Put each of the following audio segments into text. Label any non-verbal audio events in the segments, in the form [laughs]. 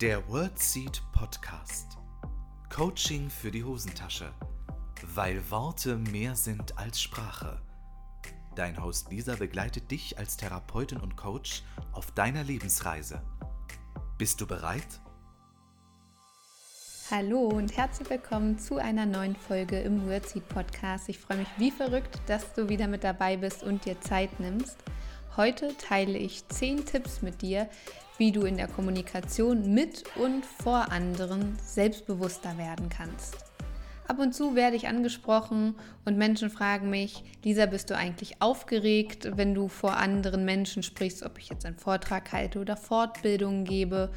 Der WordSeed Podcast. Coaching für die Hosentasche. Weil Worte mehr sind als Sprache. Dein Host Lisa begleitet dich als Therapeutin und Coach auf deiner Lebensreise. Bist du bereit? Hallo und herzlich willkommen zu einer neuen Folge im WordSeed Podcast. Ich freue mich wie verrückt, dass du wieder mit dabei bist und dir Zeit nimmst. Heute teile ich 10 Tipps mit dir, wie du in der Kommunikation mit und vor anderen selbstbewusster werden kannst. Ab und zu werde ich angesprochen und Menschen fragen mich, Lisa, bist du eigentlich aufgeregt, wenn du vor anderen Menschen sprichst, ob ich jetzt einen Vortrag halte oder Fortbildungen gebe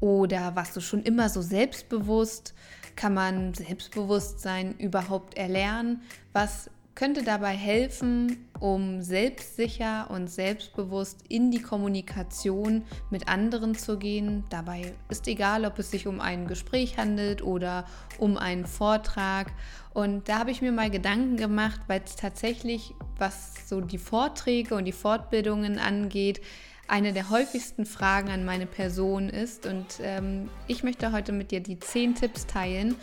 oder warst du schon immer so selbstbewusst? Kann man Selbstbewusstsein überhaupt erlernen? Was könnte dabei helfen, um selbstsicher und selbstbewusst in die Kommunikation mit anderen zu gehen. Dabei ist egal, ob es sich um ein Gespräch handelt oder um einen Vortrag. Und da habe ich mir mal Gedanken gemacht, weil es tatsächlich, was so die Vorträge und die Fortbildungen angeht, eine der häufigsten Fragen an meine Person ist. Und ähm, ich möchte heute mit dir die zehn Tipps teilen,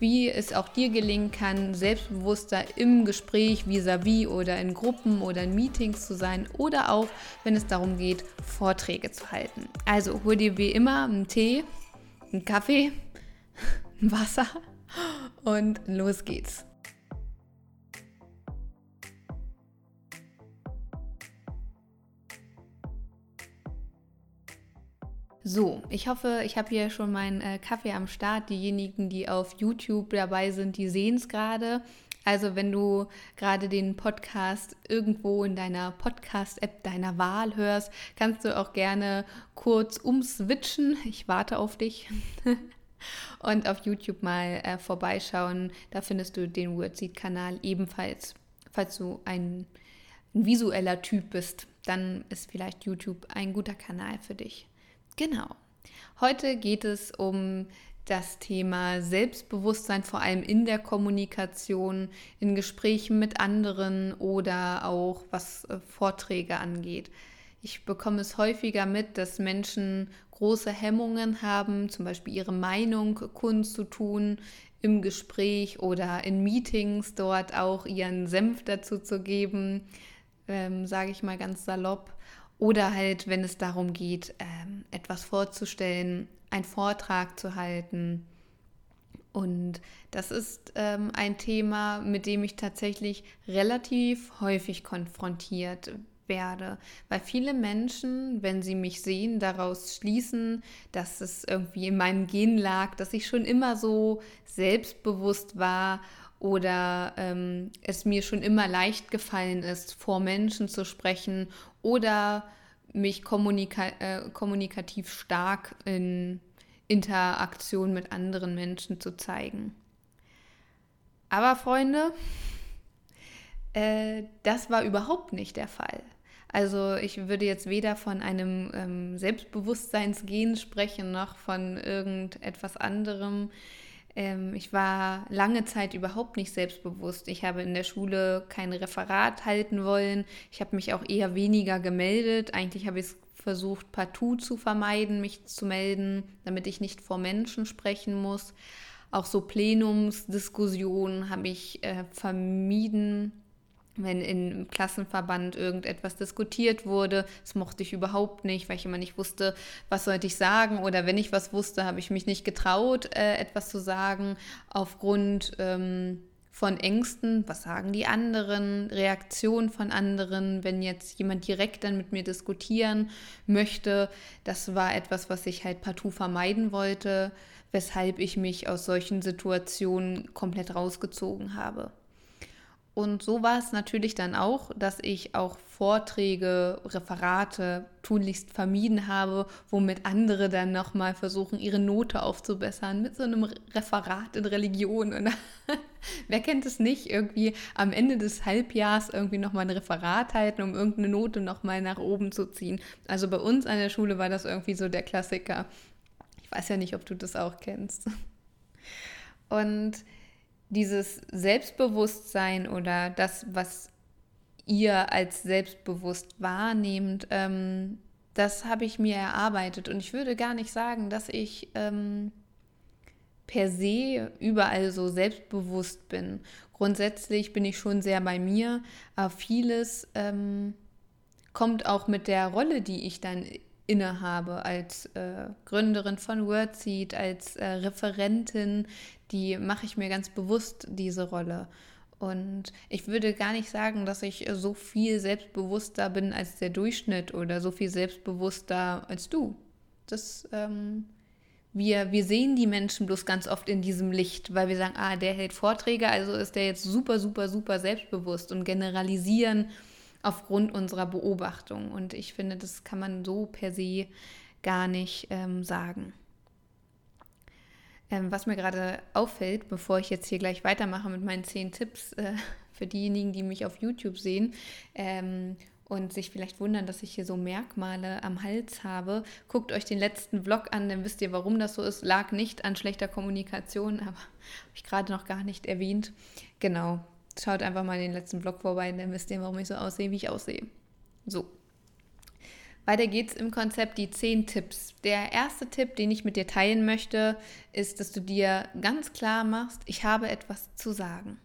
wie es auch dir gelingen kann, selbstbewusster im Gespräch vis-à-vis -vis oder in Gruppen oder in Meetings zu sein oder auch, wenn es darum geht, Vorträge zu halten. Also hol dir wie immer einen Tee, einen Kaffee, [laughs] ein Wasser und los geht's. So, ich hoffe, ich habe hier schon meinen äh, Kaffee am Start. Diejenigen, die auf YouTube dabei sind, die sehen es gerade. Also wenn du gerade den Podcast irgendwo in deiner Podcast-App deiner Wahl hörst, kannst du auch gerne kurz umswitchen. Ich warte auf dich. [laughs] Und auf YouTube mal äh, vorbeischauen. Da findest du den Wordseed-Kanal ebenfalls. Falls du ein, ein visueller Typ bist, dann ist vielleicht YouTube ein guter Kanal für dich. Genau. Heute geht es um das Thema Selbstbewusstsein, vor allem in der Kommunikation, in Gesprächen mit anderen oder auch was äh, Vorträge angeht. Ich bekomme es häufiger mit, dass Menschen große Hemmungen haben, zum Beispiel ihre Meinung kundzutun im Gespräch oder in Meetings dort auch ihren Senf dazu zu geben, ähm, sage ich mal ganz salopp. Oder halt, wenn es darum geht, ähm, etwas vorzustellen, einen Vortrag zu halten. Und das ist ähm, ein Thema, mit dem ich tatsächlich relativ häufig konfrontiert werde, weil viele Menschen, wenn sie mich sehen, daraus schließen, dass es irgendwie in meinem Gen lag, dass ich schon immer so selbstbewusst war oder ähm, es mir schon immer leicht gefallen ist, vor Menschen zu sprechen oder mich kommunika äh, kommunikativ stark in Interaktion mit anderen Menschen zu zeigen. Aber Freunde, äh, das war überhaupt nicht der Fall. Also ich würde jetzt weder von einem ähm, Selbstbewusstseinsgen sprechen noch von irgendetwas anderem. Ähm, ich war lange Zeit überhaupt nicht selbstbewusst. Ich habe in der Schule kein Referat halten wollen. Ich habe mich auch eher weniger gemeldet. Eigentlich habe ich es versucht, partout zu vermeiden, mich zu melden, damit ich nicht vor Menschen sprechen muss. Auch so Plenumsdiskussionen habe ich äh, vermieden wenn im Klassenverband irgendetwas diskutiert wurde. Das mochte ich überhaupt nicht, weil ich immer nicht wusste, was sollte ich sagen. Oder wenn ich was wusste, habe ich mich nicht getraut, äh, etwas zu sagen, aufgrund ähm, von Ängsten. Was sagen die anderen? Reaktion von anderen, wenn jetzt jemand direkt dann mit mir diskutieren möchte. Das war etwas, was ich halt partout vermeiden wollte, weshalb ich mich aus solchen Situationen komplett rausgezogen habe. Und so war es natürlich dann auch, dass ich auch Vorträge, Referate tunlichst vermieden habe, womit andere dann nochmal versuchen, ihre Note aufzubessern mit so einem Referat in Religion. Und [laughs] wer kennt es nicht, irgendwie am Ende des Halbjahres irgendwie nochmal ein Referat halten, um irgendeine Note nochmal nach oben zu ziehen. Also bei uns an der Schule war das irgendwie so der Klassiker. Ich weiß ja nicht, ob du das auch kennst. Und dieses Selbstbewusstsein oder das, was ihr als selbstbewusst wahrnehmt, ähm, das habe ich mir erarbeitet. Und ich würde gar nicht sagen, dass ich ähm, per se überall so selbstbewusst bin. Grundsätzlich bin ich schon sehr bei mir, aber vieles ähm, kommt auch mit der Rolle, die ich dann innehabe als äh, Gründerin von WordSeed, als äh, Referentin, die mache ich mir ganz bewusst diese Rolle. Und ich würde gar nicht sagen, dass ich so viel selbstbewusster bin als der Durchschnitt oder so viel selbstbewusster als du. Das, ähm, wir, wir sehen die Menschen bloß ganz oft in diesem Licht, weil wir sagen, ah, der hält Vorträge, also ist der jetzt super, super, super selbstbewusst und generalisieren aufgrund unserer Beobachtung. Und ich finde, das kann man so per se gar nicht ähm, sagen. Ähm, was mir gerade auffällt, bevor ich jetzt hier gleich weitermache mit meinen zehn Tipps äh, [laughs] für diejenigen, die mich auf YouTube sehen ähm, und sich vielleicht wundern, dass ich hier so Merkmale am Hals habe, guckt euch den letzten Vlog an, dann wisst ihr, warum das so ist. Lag nicht an schlechter Kommunikation, [laughs] aber habe ich gerade noch gar nicht erwähnt. Genau, Schaut einfach mal den letzten Vlog vorbei, dann wisst ihr, warum ich so aussehe, wie ich aussehe. So. Weiter geht's im Konzept die 10 Tipps. Der erste Tipp, den ich mit dir teilen möchte, ist, dass du dir ganz klar machst, ich habe etwas zu sagen.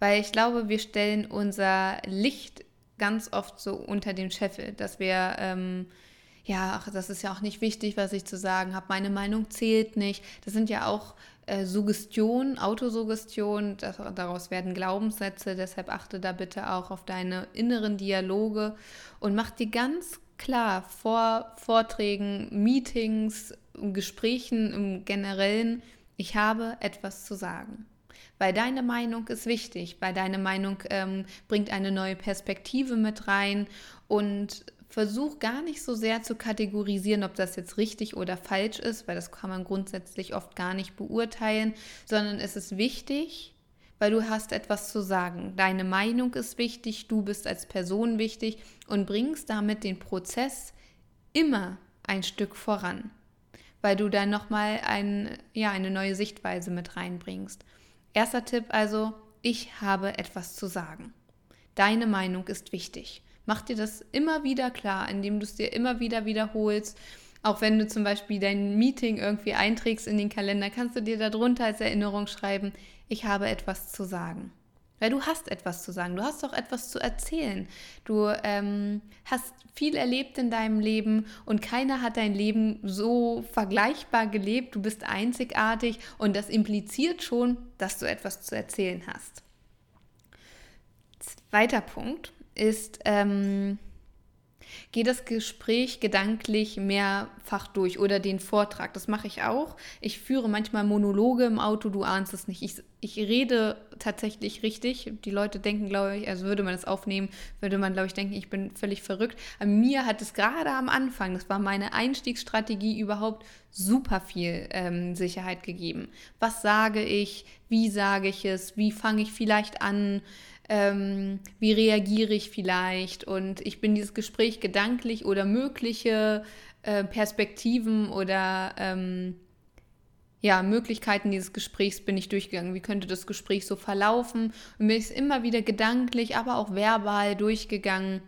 Weil ich glaube, wir stellen unser Licht ganz oft so unter den Scheffel, dass wir, ähm, ja, ach, das ist ja auch nicht wichtig, was ich zu sagen habe, meine Meinung zählt nicht. Das sind ja auch äh, Suggestion, Autosuggestion, das, daraus werden Glaubenssätze, deshalb achte da bitte auch auf deine inneren Dialoge und mach dir ganz klar vor Vorträgen, Meetings, Gesprächen im Generellen, ich habe etwas zu sagen. Weil deine Meinung ist wichtig, weil deine Meinung ähm, bringt eine neue Perspektive mit rein und versuch gar nicht so sehr zu kategorisieren, ob das jetzt richtig oder falsch ist, weil das kann man grundsätzlich oft gar nicht beurteilen, sondern es ist wichtig, weil du hast etwas zu sagen. Deine Meinung ist wichtig, du bist als Person wichtig und bringst damit den Prozess immer ein Stück voran, weil du dann nochmal ein, ja, eine neue Sichtweise mit reinbringst. Erster Tipp also, ich habe etwas zu sagen. Deine Meinung ist wichtig. Mach dir das immer wieder klar, indem du es dir immer wieder wiederholst. Auch wenn du zum Beispiel dein Meeting irgendwie einträgst in den Kalender, kannst du dir darunter als Erinnerung schreiben, ich habe etwas zu sagen. Weil du hast etwas zu sagen, du hast auch etwas zu erzählen. Du ähm, hast viel erlebt in deinem Leben und keiner hat dein Leben so vergleichbar gelebt. Du bist einzigartig und das impliziert schon, dass du etwas zu erzählen hast. Zweiter Punkt, ist, ähm, geh das Gespräch gedanklich mehrfach durch oder den Vortrag. Das mache ich auch. Ich führe manchmal Monologe im Auto, du ahnst es nicht. Ich, ich rede tatsächlich richtig. Die Leute denken, glaube ich, also würde man das aufnehmen, würde man, glaube ich, denken, ich bin völlig verrückt. Aber mir hat es gerade am Anfang, das war meine Einstiegsstrategie überhaupt, super viel ähm, Sicherheit gegeben. Was sage ich? Wie sage ich es? Wie fange ich vielleicht an? Ähm, wie reagiere ich vielleicht und ich bin dieses Gespräch gedanklich oder mögliche äh, Perspektiven oder ähm, ja, Möglichkeiten dieses Gesprächs bin ich durchgegangen. Wie könnte das Gespräch so verlaufen? Und bin ich immer wieder gedanklich, aber auch verbal durchgegangen,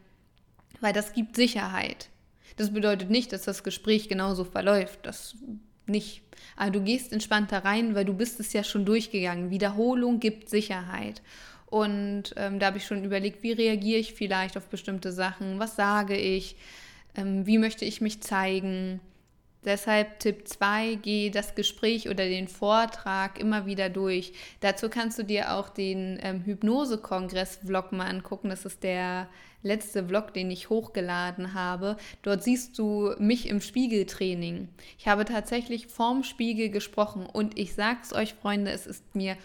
weil das gibt Sicherheit. Das bedeutet nicht, dass das Gespräch genauso verläuft. Das nicht. Aber du gehst entspannter rein, weil du bist es ja schon durchgegangen. Wiederholung gibt Sicherheit. Und ähm, da habe ich schon überlegt, wie reagiere ich vielleicht auf bestimmte Sachen, was sage ich, ähm, wie möchte ich mich zeigen. Deshalb Tipp 2, geh das Gespräch oder den Vortrag immer wieder durch. Dazu kannst du dir auch den ähm, Hypnose-Kongress-Vlog mal angucken. Das ist der letzte Vlog, den ich hochgeladen habe. Dort siehst du mich im Spiegeltraining. Ich habe tatsächlich vorm Spiegel gesprochen und ich sag's euch, Freunde, es ist mir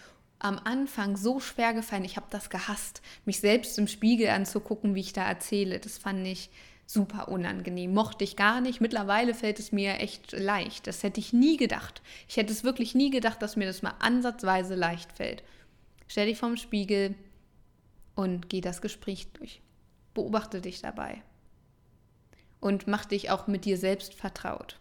am Anfang so schwer gefallen. Ich habe das gehasst, mich selbst im Spiegel anzugucken, wie ich da erzähle. Das fand ich super unangenehm. Mochte ich gar nicht. Mittlerweile fällt es mir echt leicht. Das hätte ich nie gedacht. Ich hätte es wirklich nie gedacht, dass mir das mal ansatzweise leicht fällt. Stell dich vorm Spiegel und geh das Gespräch durch. Beobachte dich dabei. Und mach dich auch mit dir selbst vertraut.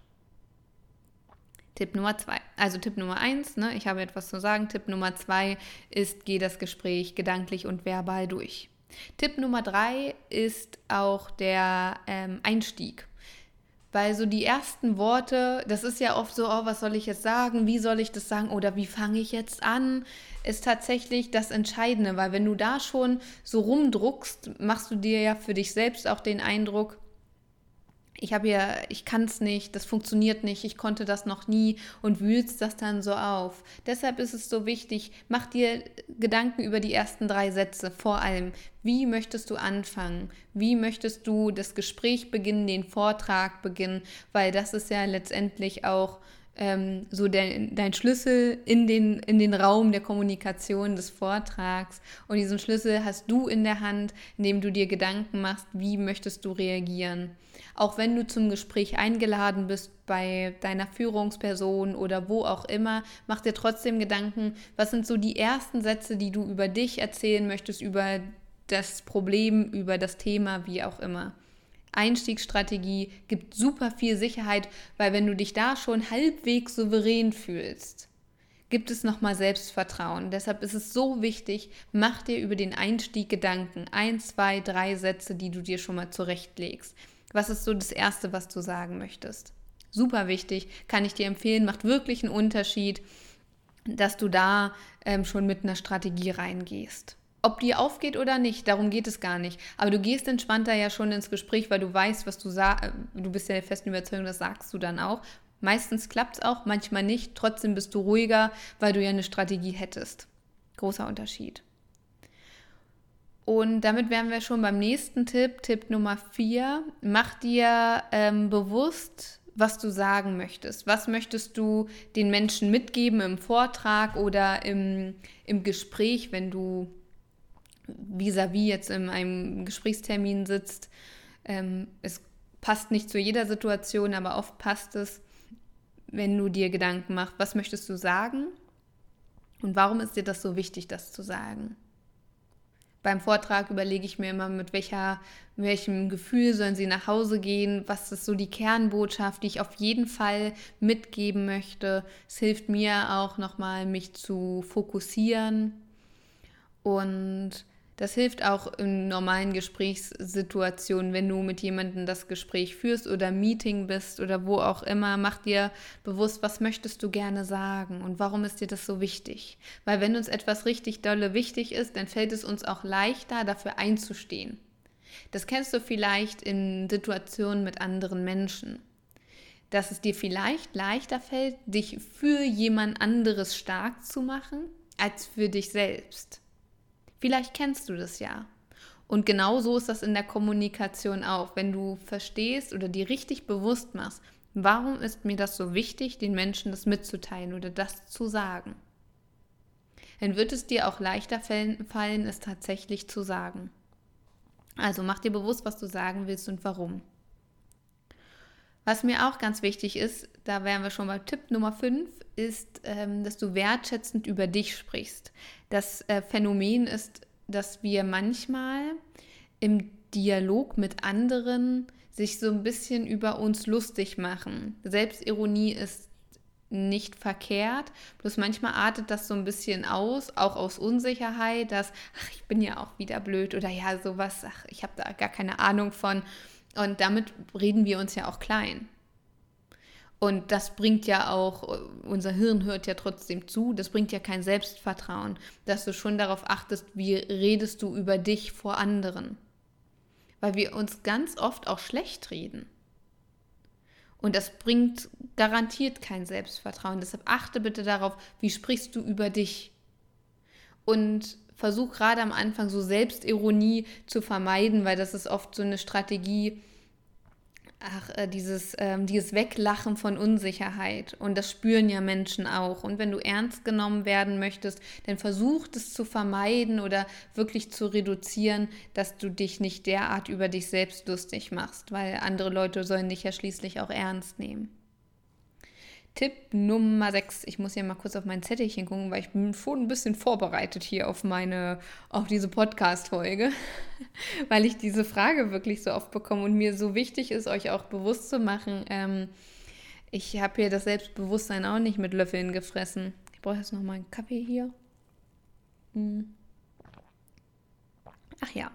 Tipp Nummer zwei. Also Tipp Nummer eins, ne, ich habe etwas zu sagen. Tipp Nummer zwei ist, geh das Gespräch gedanklich und verbal durch. Tipp Nummer drei ist auch der ähm, Einstieg. Weil so die ersten Worte, das ist ja oft so, oh, was soll ich jetzt sagen, wie soll ich das sagen oder wie fange ich jetzt an, ist tatsächlich das Entscheidende, weil wenn du da schon so rumdruckst, machst du dir ja für dich selbst auch den Eindruck, ich habe ja, ich kann es nicht, das funktioniert nicht, ich konnte das noch nie und wühlst das dann so auf. Deshalb ist es so wichtig, mach dir Gedanken über die ersten drei Sätze. Vor allem, wie möchtest du anfangen? Wie möchtest du das Gespräch beginnen, den Vortrag beginnen? Weil das ist ja letztendlich auch ähm, so dein, dein Schlüssel in den, in den Raum der Kommunikation des Vortrags. Und diesen Schlüssel hast du in der Hand, indem du dir Gedanken machst, wie möchtest du reagieren. Auch wenn du zum Gespräch eingeladen bist bei deiner Führungsperson oder wo auch immer, mach dir trotzdem Gedanken, was sind so die ersten Sätze, die du über dich erzählen möchtest, über das Problem, über das Thema, wie auch immer. Einstiegsstrategie gibt super viel Sicherheit, weil wenn du dich da schon halbwegs souverän fühlst, gibt es nochmal Selbstvertrauen. Deshalb ist es so wichtig, mach dir über den Einstieg Gedanken. Ein, zwei, drei Sätze, die du dir schon mal zurechtlegst. Was ist so das Erste, was du sagen möchtest? Super wichtig, kann ich dir empfehlen, macht wirklich einen Unterschied, dass du da ähm, schon mit einer Strategie reingehst. Ob die aufgeht oder nicht, darum geht es gar nicht. Aber du gehst entspannter ja schon ins Gespräch, weil du weißt, was du sagst. Du bist ja der festen Überzeugung, das sagst du dann auch. Meistens klappt es auch, manchmal nicht. Trotzdem bist du ruhiger, weil du ja eine Strategie hättest. Großer Unterschied. Und damit wären wir schon beim nächsten Tipp, Tipp Nummer vier. Mach dir ähm, bewusst, was du sagen möchtest. Was möchtest du den Menschen mitgeben im Vortrag oder im, im Gespräch, wenn du vis-à-vis -vis jetzt in einem Gesprächstermin sitzt? Ähm, es passt nicht zu jeder Situation, aber oft passt es, wenn du dir Gedanken machst, was möchtest du sagen und warum ist dir das so wichtig, das zu sagen? beim Vortrag überlege ich mir immer, mit welcher, welchem Gefühl sollen sie nach Hause gehen, was ist so die Kernbotschaft, die ich auf jeden Fall mitgeben möchte. Es hilft mir auch nochmal, mich zu fokussieren und das hilft auch in normalen Gesprächssituationen, wenn du mit jemandem das Gespräch führst oder Meeting bist oder wo auch immer. Mach dir bewusst, was möchtest du gerne sagen und warum ist dir das so wichtig? Weil wenn uns etwas richtig dolle wichtig ist, dann fällt es uns auch leichter, dafür einzustehen. Das kennst du vielleicht in Situationen mit anderen Menschen dass es dir vielleicht leichter fällt, dich für jemand anderes stark zu machen, als für dich selbst. Vielleicht kennst du das ja. Und genau so ist das in der Kommunikation auch. Wenn du verstehst oder dir richtig bewusst machst, warum ist mir das so wichtig, den Menschen das mitzuteilen oder das zu sagen, dann wird es dir auch leichter fallen, es tatsächlich zu sagen. Also mach dir bewusst, was du sagen willst und warum. Was mir auch ganz wichtig ist, da wären wir schon bei Tipp Nummer 5, ist, ähm, dass du wertschätzend über dich sprichst. Das äh, Phänomen ist, dass wir manchmal im Dialog mit anderen sich so ein bisschen über uns lustig machen. Selbstironie ist nicht verkehrt, bloß manchmal artet das so ein bisschen aus, auch aus Unsicherheit, dass, ach, ich bin ja auch wieder blöd oder ja, sowas, ach, ich habe da gar keine Ahnung von. Und damit reden wir uns ja auch klein. Und das bringt ja auch, unser Hirn hört ja trotzdem zu, das bringt ja kein Selbstvertrauen, dass du schon darauf achtest, wie redest du über dich vor anderen. Weil wir uns ganz oft auch schlecht reden. Und das bringt garantiert kein Selbstvertrauen. Deshalb achte bitte darauf, wie sprichst du über dich. Und versuch gerade am Anfang so Selbstironie zu vermeiden, weil das ist oft so eine Strategie, ach, äh, dieses, ähm, dieses Weglachen von Unsicherheit. Und das spüren ja Menschen auch. Und wenn du ernst genommen werden möchtest, dann versuch es zu vermeiden oder wirklich zu reduzieren, dass du dich nicht derart über dich selbst lustig machst, weil andere Leute sollen dich ja schließlich auch ernst nehmen. Tipp Nummer 6. Ich muss hier mal kurz auf mein Zettelchen gucken, weil ich bin schon ein bisschen vorbereitet hier auf meine, auf diese Podcast-Folge, [laughs] weil ich diese Frage wirklich so oft bekomme und mir so wichtig ist, euch auch bewusst zu machen. Ähm, ich habe hier das Selbstbewusstsein auch nicht mit Löffeln gefressen. Ich brauche jetzt noch mal einen Kaffee hier. Hm. Ach ja,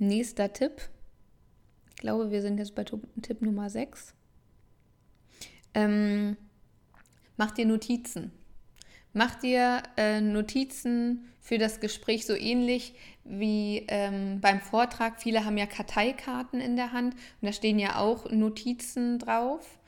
Nächster Tipp. Ich glaube, wir sind jetzt bei Tipp Nummer 6. Ähm, mach dir Notizen. Mach dir äh, Notizen für das Gespräch so ähnlich wie ähm, beim Vortrag. Viele haben ja Karteikarten in der Hand und da stehen ja auch Notizen drauf.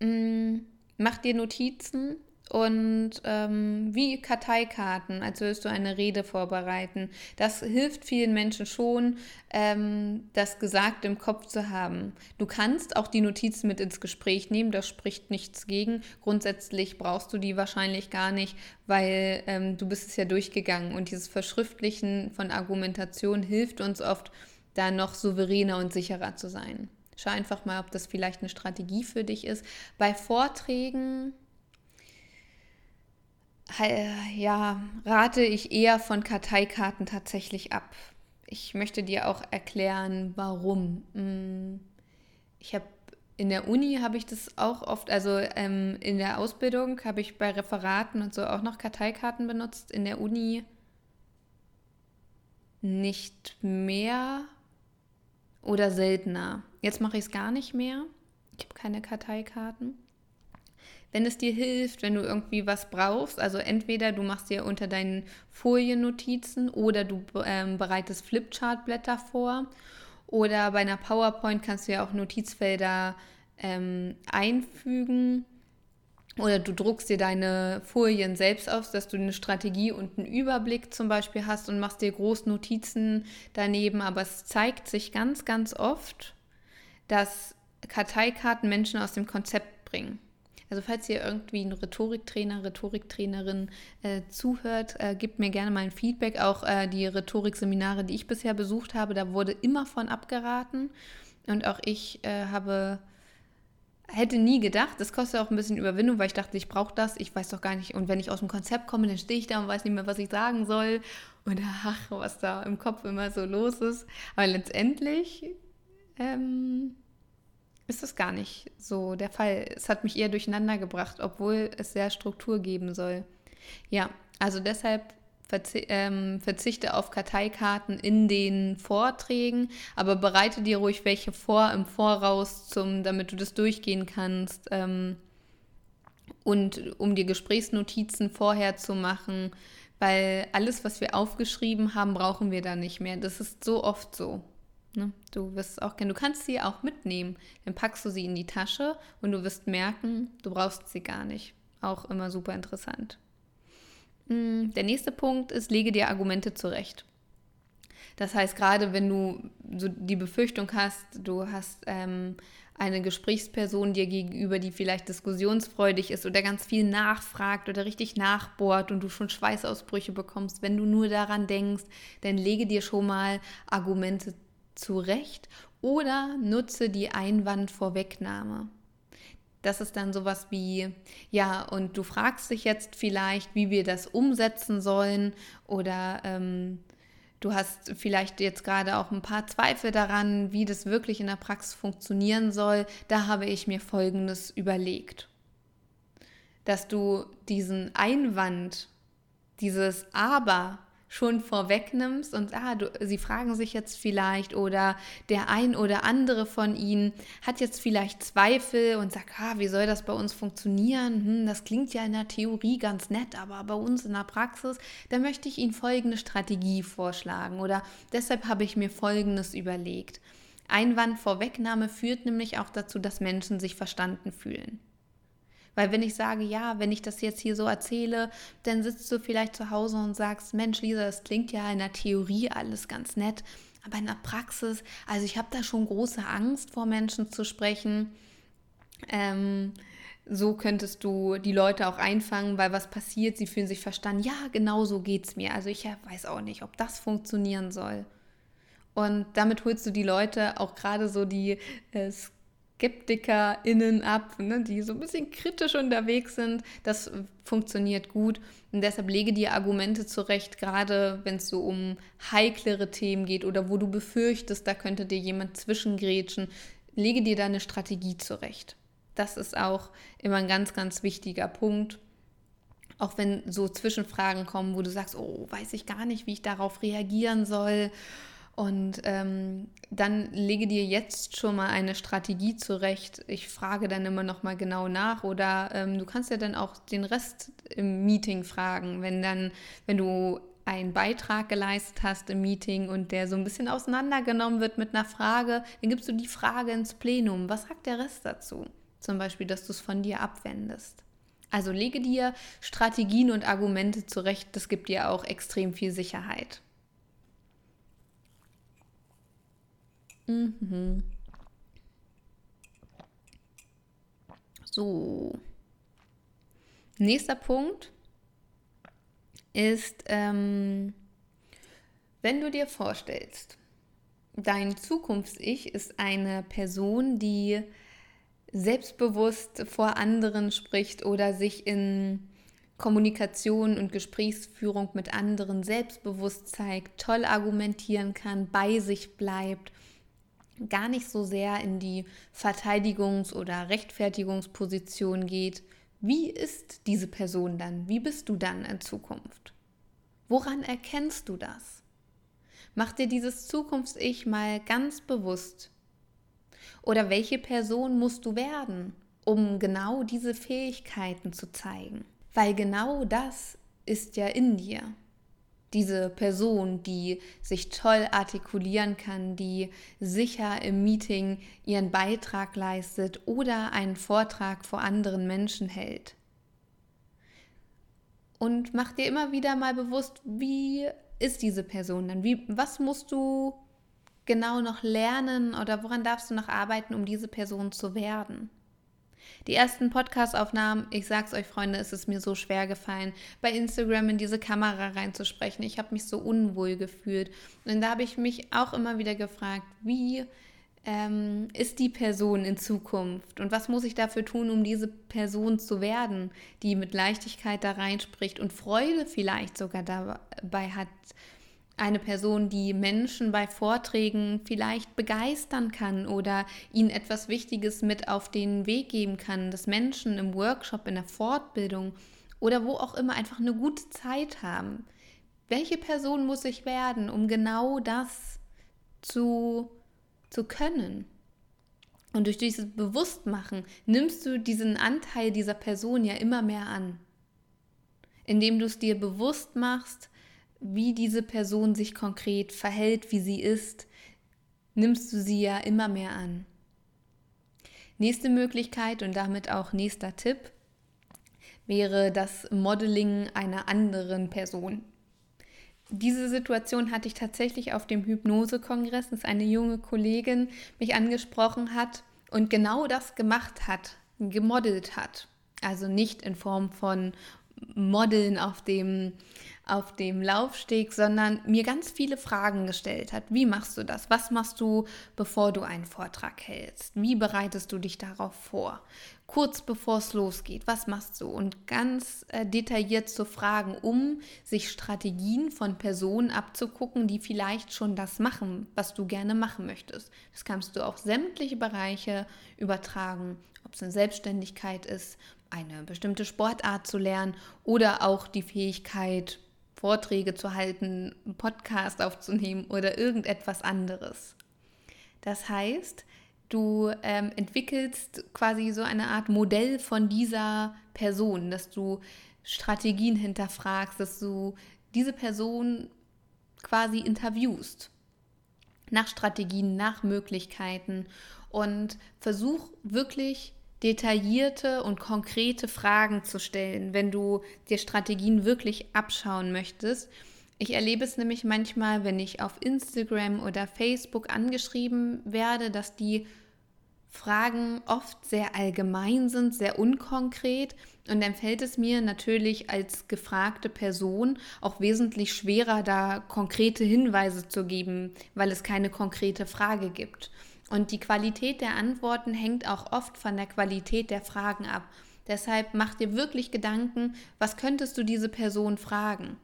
Ähm, mach dir Notizen und ähm, wie Karteikarten, als würdest du eine Rede vorbereiten. Das hilft vielen Menschen schon, ähm, das gesagt im Kopf zu haben. Du kannst auch die Notizen mit ins Gespräch nehmen, da spricht nichts gegen. Grundsätzlich brauchst du die wahrscheinlich gar nicht, weil ähm, du bist es ja durchgegangen und dieses Verschriftlichen von Argumentation hilft uns oft, da noch souveräner und sicherer zu sein. Schau einfach mal, ob das vielleicht eine Strategie für dich ist. Bei Vorträgen ja, rate ich eher von Karteikarten tatsächlich ab. Ich möchte dir auch erklären, warum. Mm, ich habe in der Uni habe ich das auch oft, also ähm, in der Ausbildung habe ich bei Referaten und so auch noch Karteikarten benutzt. In der Uni nicht mehr oder seltener. Jetzt mache ich es gar nicht mehr. Ich habe keine Karteikarten wenn es dir hilft, wenn du irgendwie was brauchst. Also entweder du machst dir unter deinen Folien Notizen oder du ähm, bereitest Flipchartblätter vor. Oder bei einer PowerPoint kannst du ja auch Notizfelder ähm, einfügen. Oder du druckst dir deine Folien selbst aus, dass du eine Strategie und einen Überblick zum Beispiel hast und machst dir groß Notizen daneben. Aber es zeigt sich ganz, ganz oft, dass Karteikarten Menschen aus dem Konzept bringen. Also falls hier irgendwie ein Rhetoriktrainer, Rhetoriktrainerin äh, zuhört, äh, gebt mir gerne mal ein Feedback. Auch äh, die Rhetorikseminare, die ich bisher besucht habe, da wurde immer von abgeraten. Und auch ich äh, habe hätte nie gedacht, das kostet auch ein bisschen Überwindung, weil ich dachte, ich brauche das, ich weiß doch gar nicht. Und wenn ich aus dem Konzept komme, dann stehe ich da und weiß nicht mehr, was ich sagen soll. Und ach, was da im Kopf immer so los ist. Aber letztendlich ähm, ist das gar nicht so der Fall. Es hat mich eher durcheinander gebracht, obwohl es sehr Struktur geben soll. Ja, also deshalb verzi ähm, verzichte auf Karteikarten in den Vorträgen, aber bereite dir ruhig welche vor im Voraus, zum, damit du das durchgehen kannst. Ähm, und um dir Gesprächsnotizen vorher zu machen, weil alles, was wir aufgeschrieben haben, brauchen wir dann nicht mehr. Das ist so oft so. Ne? Du wirst es auch kennen. Du kannst sie auch mitnehmen. Dann packst du sie in die Tasche und du wirst merken, du brauchst sie gar nicht. Auch immer super interessant. Mm, der nächste Punkt ist, lege dir Argumente zurecht. Das heißt, gerade wenn du so die Befürchtung hast, du hast ähm, eine Gesprächsperson dir gegenüber, die vielleicht diskussionsfreudig ist oder ganz viel nachfragt oder richtig nachbohrt und du schon Schweißausbrüche bekommst, wenn du nur daran denkst, dann lege dir schon mal Argumente zurecht oder nutze die Einwandvorwegnahme. Das ist dann sowas wie, ja, und du fragst dich jetzt vielleicht, wie wir das umsetzen sollen oder ähm, du hast vielleicht jetzt gerade auch ein paar Zweifel daran, wie das wirklich in der Praxis funktionieren soll. Da habe ich mir Folgendes überlegt. Dass du diesen Einwand, dieses Aber schon vorwegnimmst und ah, du, sie fragen sich jetzt vielleicht oder der ein oder andere von ihnen hat jetzt vielleicht Zweifel und sagt, ah, wie soll das bei uns funktionieren? Hm, das klingt ja in der Theorie ganz nett, aber bei uns in der Praxis, da möchte ich Ihnen folgende Strategie vorschlagen oder deshalb habe ich mir folgendes überlegt. Einwandvorwegnahme führt nämlich auch dazu, dass Menschen sich verstanden fühlen. Weil wenn ich sage, ja, wenn ich das jetzt hier so erzähle, dann sitzt du vielleicht zu Hause und sagst, Mensch, Lisa, das klingt ja in der Theorie alles ganz nett, aber in der Praxis, also ich habe da schon große Angst vor Menschen zu sprechen. Ähm, so könntest du die Leute auch einfangen, weil was passiert, sie fühlen sich verstanden. Ja, genau so geht es mir. Also ich weiß auch nicht, ob das funktionieren soll. Und damit holst du die Leute, auch gerade so die äh, SkeptikerInnen ab, ne, die so ein bisschen kritisch unterwegs sind. Das funktioniert gut. Und deshalb lege dir Argumente zurecht, gerade wenn es so um heiklere Themen geht oder wo du befürchtest, da könnte dir jemand zwischengrätschen. Lege dir da eine Strategie zurecht. Das ist auch immer ein ganz, ganz wichtiger Punkt. Auch wenn so Zwischenfragen kommen, wo du sagst, oh, weiß ich gar nicht, wie ich darauf reagieren soll Und ähm, dann lege dir jetzt schon mal eine Strategie zurecht. Ich frage dann immer noch mal genau nach oder ähm, du kannst ja dann auch den Rest im Meeting fragen, wenn dann, wenn du einen Beitrag geleistet hast im Meeting und der so ein bisschen auseinandergenommen wird mit einer Frage, dann gibst du die Frage ins Plenum. Was sagt der Rest dazu? Zum Beispiel, dass du es von dir abwendest. Also lege dir Strategien und Argumente zurecht, das gibt dir auch extrem viel Sicherheit. Mhm. So. Nächster Punkt ist, ähm, wenn du dir vorstellst, dein Zukunfts-Ich ist eine Person, die selbstbewusst vor anderen spricht oder sich in Kommunikation und Gesprächsführung mit anderen selbstbewusst zeigt, toll argumentieren kann, bei sich bleibt, gar nicht so sehr in die Verteidigungs- oder Rechtfertigungsposition geht, wie ist diese Person dann? Wie bist du dann in Zukunft? Woran erkennst du das? Mach dir dieses Zukunfts-Ich mal ganz bewusst. Oder welche Person musst du werden, um genau diese Fähigkeiten zu zeigen? Weil genau das ist ja in dir diese Person, die sich toll artikulieren kann, die sicher im Meeting ihren Beitrag leistet oder einen Vortrag vor anderen Menschen hält. Und mach dir immer wieder mal bewusst, wie ist diese Person dann? Wie, was musst du genau noch lernen oder woran darfst du noch arbeiten, um diese Person zu werden? Die ersten Podcast-Aufnahmen, ich sag's euch, Freunde, ist es mir so schwer gefallen, bei Instagram in diese Kamera reinzusprechen. Ich habe mich so unwohl gefühlt. Und da habe ich mich auch immer wieder gefragt, wie ähm, ist die Person in Zukunft und was muss ich dafür tun, um diese Person zu werden, die mit Leichtigkeit da reinspricht und Freude vielleicht sogar dabei hat, eine Person, die Menschen bei Vorträgen vielleicht begeistern kann oder ihnen etwas Wichtiges mit auf den Weg geben kann, dass Menschen im Workshop, in der Fortbildung oder wo auch immer einfach eine gute Zeit haben. Welche Person muss ich werden, um genau das zu, zu können? Und durch dieses Bewusstmachen nimmst du diesen Anteil dieser Person ja immer mehr an. Indem du es dir bewusst machst, wie diese Person sich konkret verhält, wie sie ist, nimmst du sie ja immer mehr an. Nächste Möglichkeit und damit auch nächster Tipp wäre das Modeling einer anderen Person. Diese Situation hatte ich tatsächlich auf dem Hypnose-Kongress, dass eine junge Kollegin mich angesprochen hat und genau das gemacht hat, gemodelt hat. Also nicht in Form von Modeln auf dem auf dem Laufsteg, sondern mir ganz viele Fragen gestellt hat. Wie machst du das? Was machst du, bevor du einen Vortrag hältst? Wie bereitest du dich darauf vor? Kurz bevor es losgeht, was machst du? Und ganz äh, detailliert zu fragen, um sich Strategien von Personen abzugucken, die vielleicht schon das machen, was du gerne machen möchtest. Das kannst du auf sämtliche Bereiche übertragen, ob es eine Selbstständigkeit ist, eine bestimmte Sportart zu lernen oder auch die Fähigkeit, Vorträge zu halten, einen Podcast aufzunehmen oder irgendetwas anderes. Das heißt, du ähm, entwickelst quasi so eine Art Modell von dieser Person, dass du Strategien hinterfragst, dass du diese Person quasi interviewst nach Strategien, nach Möglichkeiten und versuch wirklich detaillierte und konkrete Fragen zu stellen, wenn du dir Strategien wirklich abschauen möchtest. Ich erlebe es nämlich manchmal, wenn ich auf Instagram oder Facebook angeschrieben werde, dass die Fragen oft sehr allgemein sind, sehr unkonkret. Und dann fällt es mir natürlich als gefragte Person auch wesentlich schwerer, da konkrete Hinweise zu geben, weil es keine konkrete Frage gibt. Und die Qualität der Antworten hängt auch oft von der Qualität der Fragen ab. Deshalb mach dir wirklich Gedanken, was könntest du diese Person fragen?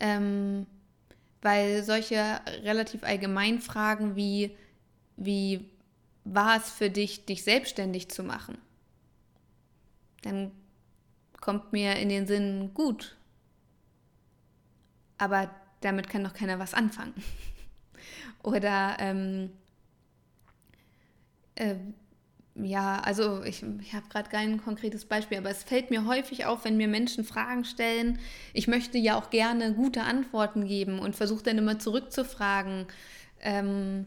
Ähm, weil solche relativ allgemeinen Fragen wie, wie war es für dich, dich selbstständig zu machen? Dann kommt mir in den Sinn, gut. Aber damit kann doch keiner was anfangen. [laughs] Oder ähm, äh, ja, also ich, ich habe gerade kein konkretes Beispiel, aber es fällt mir häufig auf, wenn mir Menschen Fragen stellen. Ich möchte ja auch gerne gute Antworten geben und versuche dann immer zurückzufragen, ähm,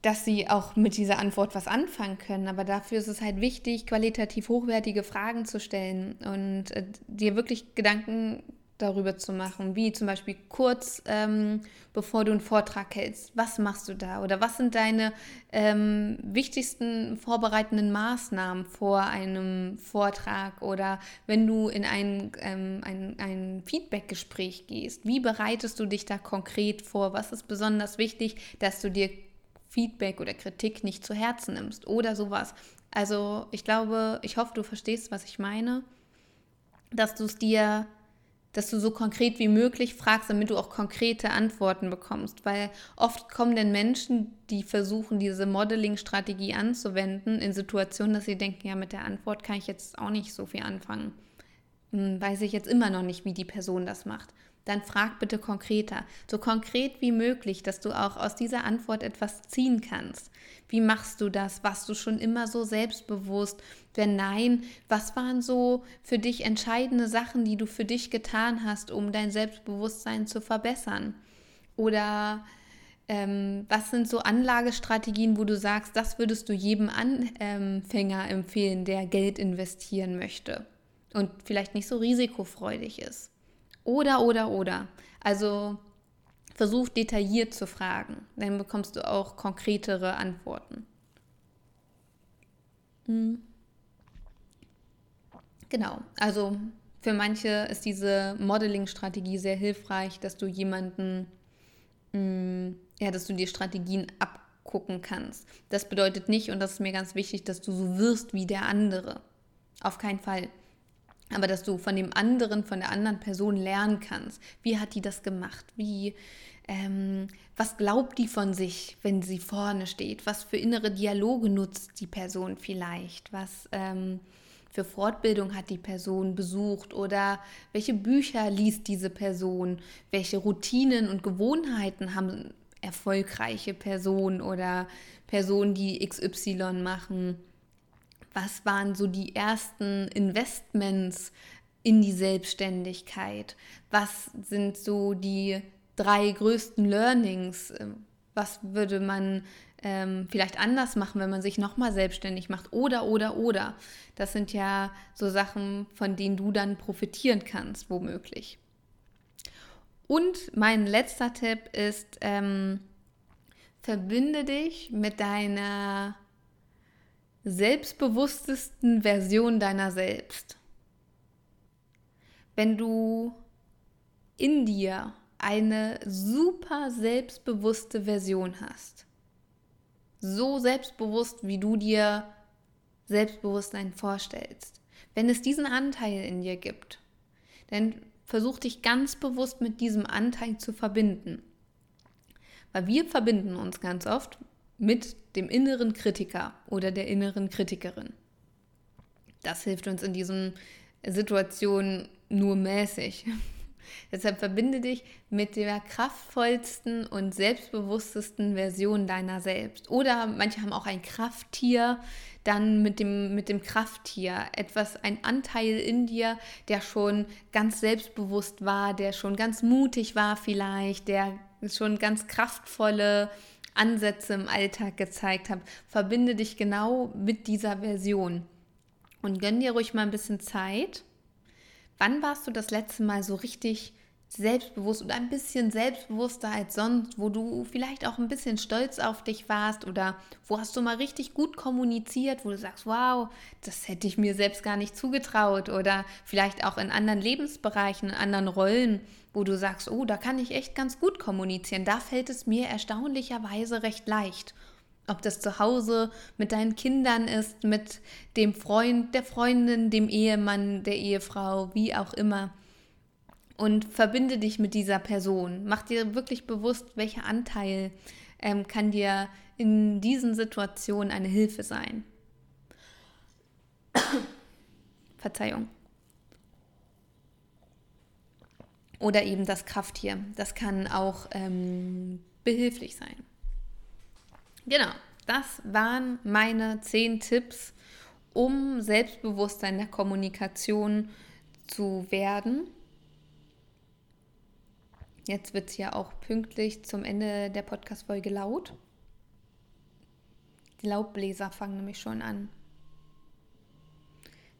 dass sie auch mit dieser Antwort was anfangen können. Aber dafür ist es halt wichtig, qualitativ hochwertige Fragen zu stellen und äh, dir wirklich Gedanken darüber zu machen, wie zum Beispiel kurz ähm, bevor du einen Vortrag hältst, was machst du da? Oder was sind deine ähm, wichtigsten vorbereitenden Maßnahmen vor einem Vortrag? Oder wenn du in ein, ähm, ein, ein Feedbackgespräch gehst, wie bereitest du dich da konkret vor, was ist besonders wichtig, dass du dir Feedback oder Kritik nicht zu Herzen nimmst? Oder sowas. Also ich glaube, ich hoffe, du verstehst, was ich meine, dass du es dir dass du so konkret wie möglich fragst, damit du auch konkrete Antworten bekommst. Weil oft kommen denn Menschen, die versuchen, diese Modeling-Strategie anzuwenden, in Situationen, dass sie denken, ja, mit der Antwort kann ich jetzt auch nicht so viel anfangen. Hm, weiß ich jetzt immer noch nicht, wie die Person das macht dann frag bitte konkreter. So konkret wie möglich, dass du auch aus dieser Antwort etwas ziehen kannst. Wie machst du das? Warst du schon immer so selbstbewusst? Wenn nein, was waren so für dich entscheidende Sachen, die du für dich getan hast, um dein Selbstbewusstsein zu verbessern? Oder ähm, was sind so Anlagestrategien, wo du sagst, das würdest du jedem Anfänger empfehlen, der Geld investieren möchte und vielleicht nicht so risikofreudig ist? Oder, oder, oder. Also versuch detailliert zu fragen, dann bekommst du auch konkretere Antworten. Hm. Genau, also für manche ist diese Modeling-Strategie sehr hilfreich, dass du jemanden, hm, ja, dass du dir Strategien abgucken kannst. Das bedeutet nicht, und das ist mir ganz wichtig, dass du so wirst wie der andere. Auf keinen Fall aber dass du von dem anderen, von der anderen Person lernen kannst. Wie hat die das gemacht? Wie, ähm, was glaubt die von sich, wenn sie vorne steht? Was für innere Dialoge nutzt die Person vielleicht? Was ähm, für Fortbildung hat die Person besucht? Oder welche Bücher liest diese Person? Welche Routinen und Gewohnheiten haben erfolgreiche Personen oder Personen, die XY machen? Was waren so die ersten Investments in die Selbstständigkeit? Was sind so die drei größten Learnings? Was würde man ähm, vielleicht anders machen, wenn man sich nochmal selbstständig macht? Oder, oder, oder. Das sind ja so Sachen, von denen du dann profitieren kannst, womöglich. Und mein letzter Tipp ist, ähm, verbinde dich mit deiner selbstbewusstesten Version deiner selbst. Wenn du in dir eine super selbstbewusste Version hast, so selbstbewusst, wie du dir Selbstbewusstsein vorstellst, wenn es diesen Anteil in dir gibt, dann versuch dich ganz bewusst mit diesem Anteil zu verbinden. Weil wir verbinden uns ganz oft mit dem inneren Kritiker oder der inneren Kritikerin. Das hilft uns in diesen Situationen nur mäßig. [laughs] Deshalb verbinde dich mit der kraftvollsten und selbstbewusstesten Version deiner selbst. Oder manche haben auch ein Krafttier, dann mit dem, mit dem Krafttier etwas, ein Anteil in dir, der schon ganz selbstbewusst war, der schon ganz mutig war vielleicht, der schon ganz kraftvolle Ansätze im Alltag gezeigt habe. Verbinde dich genau mit dieser Version und gönn dir ruhig mal ein bisschen Zeit. Wann warst du das letzte Mal so richtig selbstbewusst oder ein bisschen selbstbewusster als sonst, wo du vielleicht auch ein bisschen stolz auf dich warst oder wo hast du mal richtig gut kommuniziert, wo du sagst, wow, das hätte ich mir selbst gar nicht zugetraut oder vielleicht auch in anderen Lebensbereichen, in anderen Rollen, wo du sagst, oh, da kann ich echt ganz gut kommunizieren, da fällt es mir erstaunlicherweise recht leicht. Ob das zu Hause mit deinen Kindern ist, mit dem Freund, der Freundin, dem Ehemann, der Ehefrau, wie auch immer und verbinde dich mit dieser Person. Mach dir wirklich bewusst, welcher Anteil ähm, kann dir in diesen Situationen eine Hilfe sein. [coughs] Verzeihung. Oder eben das Krafttier. Das kann auch ähm, behilflich sein. Genau, das waren meine zehn Tipps, um Selbstbewusstsein der Kommunikation zu werden. Jetzt wird es ja auch pünktlich zum Ende der Podcast-Folge laut. Die Laubbläser fangen nämlich schon an.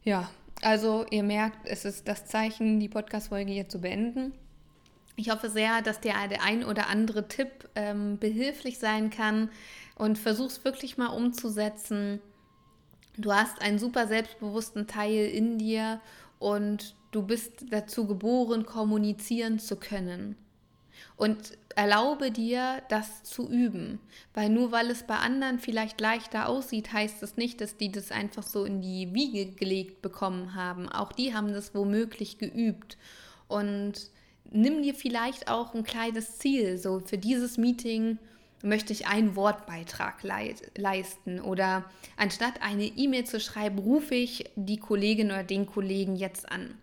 Ja, also ihr merkt, es ist das Zeichen, die Podcast-Folge hier zu beenden. Ich hoffe sehr, dass dir der ein oder andere Tipp ähm, behilflich sein kann und versuch's wirklich mal umzusetzen. Du hast einen super selbstbewussten Teil in dir und du bist dazu geboren, kommunizieren zu können. Und erlaube dir, das zu üben. Weil nur weil es bei anderen vielleicht leichter aussieht, heißt es nicht, dass die das einfach so in die Wiege gelegt bekommen haben. Auch die haben das womöglich geübt. Und nimm dir vielleicht auch ein kleines Ziel. So für dieses Meeting möchte ich einen Wortbeitrag leisten oder anstatt eine E-Mail zu schreiben, rufe ich die Kollegin oder den Kollegen jetzt an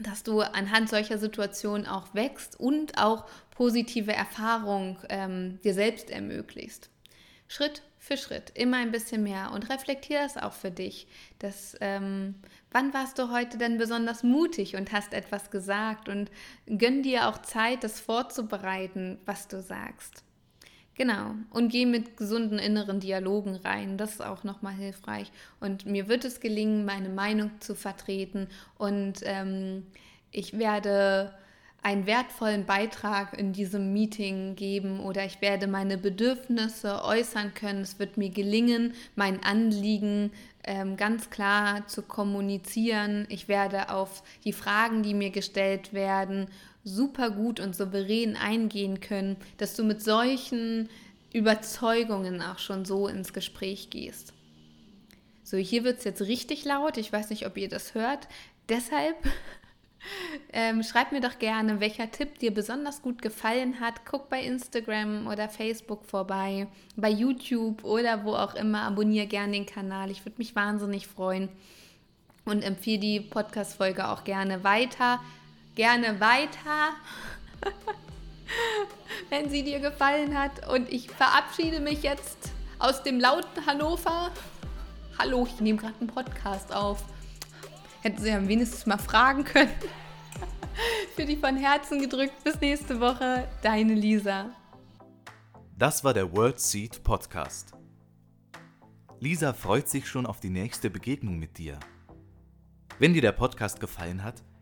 dass du anhand solcher Situationen auch wächst und auch positive Erfahrung ähm, dir selbst ermöglicht. Schritt für Schritt, immer ein bisschen mehr und reflektier das auch für dich. Dass, ähm, wann warst du heute denn besonders mutig und hast etwas gesagt und gönn dir auch Zeit, das vorzubereiten, was du sagst. Genau. Und geh mit gesunden inneren Dialogen rein. Das ist auch nochmal hilfreich. Und mir wird es gelingen, meine Meinung zu vertreten. Und ähm, ich werde einen wertvollen Beitrag in diesem Meeting geben oder ich werde meine Bedürfnisse äußern können. Es wird mir gelingen, mein Anliegen ähm, ganz klar zu kommunizieren. Ich werde auf die Fragen, die mir gestellt werden, super gut und souverän eingehen können, dass du mit solchen Überzeugungen auch schon so ins Gespräch gehst. So, hier wird es jetzt richtig laut. Ich weiß nicht, ob ihr das hört. Deshalb [laughs] ähm, schreib mir doch gerne, welcher Tipp dir besonders gut gefallen hat. Guck bei Instagram oder Facebook vorbei, bei YouTube oder wo auch immer. Abonniere gerne den Kanal. Ich würde mich wahnsinnig freuen. Und empfehle die Podcast-Folge auch gerne weiter gerne weiter, wenn sie dir gefallen hat. Und ich verabschiede mich jetzt aus dem lauten Hannover. Hallo, ich nehme gerade einen Podcast auf. Hätten Sie ja wenigstens mal fragen können. [laughs] Für die von Herzen gedrückt. Bis nächste Woche. Deine Lisa. Das war der World Seed Podcast. Lisa freut sich schon auf die nächste Begegnung mit dir. Wenn dir der Podcast gefallen hat,